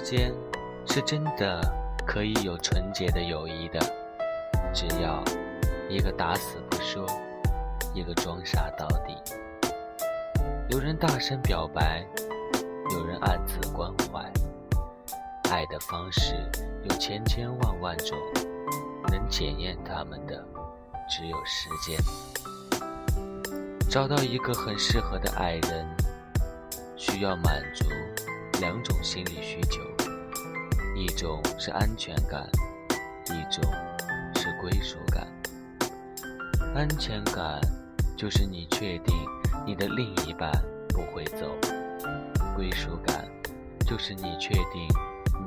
间是真的可以有纯洁的友谊的，只要一个打死不说，一个装傻到底。有人大声表白，有人暗自关怀。爱的方式有千千万万种，能检验他们的只有时间。找到一个很适合的爱人，需要满足两种心理需求：一种是安全感，一种是归属感。安全感就是你确定你的另一半不会走；归属感就是你确定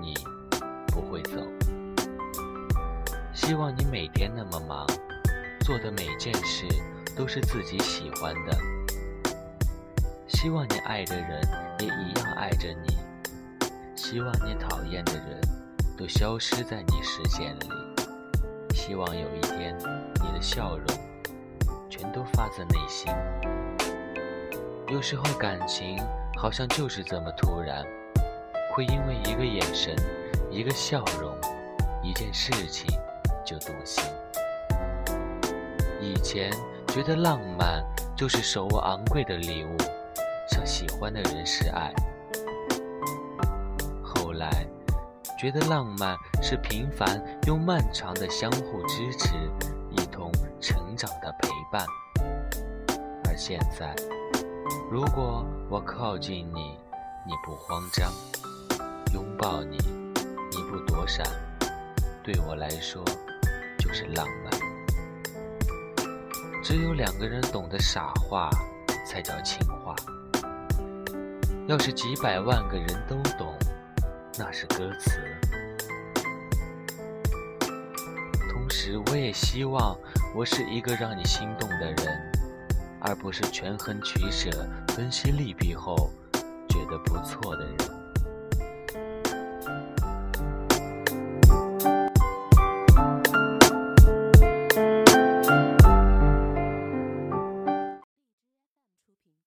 你不会走。希望你每天那么忙，做的每件事。都是自己喜欢的，希望你爱的人也一样爱着你，希望你讨厌的人都消失在你视线里，希望有一天你的笑容全都发自内心。有时候感情好像就是这么突然，会因为一个眼神、一个笑容、一件事情就动心。以前。觉得浪漫就是手握昂贵的礼物，向喜欢的人示爱。来，觉得浪漫是平凡又漫长的相互支持，一同成长的陪伴。而现在，如果我靠近你，你不慌张；拥抱你，你不躲闪，对我来说，就是浪漫。只有两个人懂得傻话，才叫情话。要是几百万个人都懂，那是歌词。同时，我也希望我是一个让你心动的人，而不是权衡取舍、分析利弊后觉得不错的人。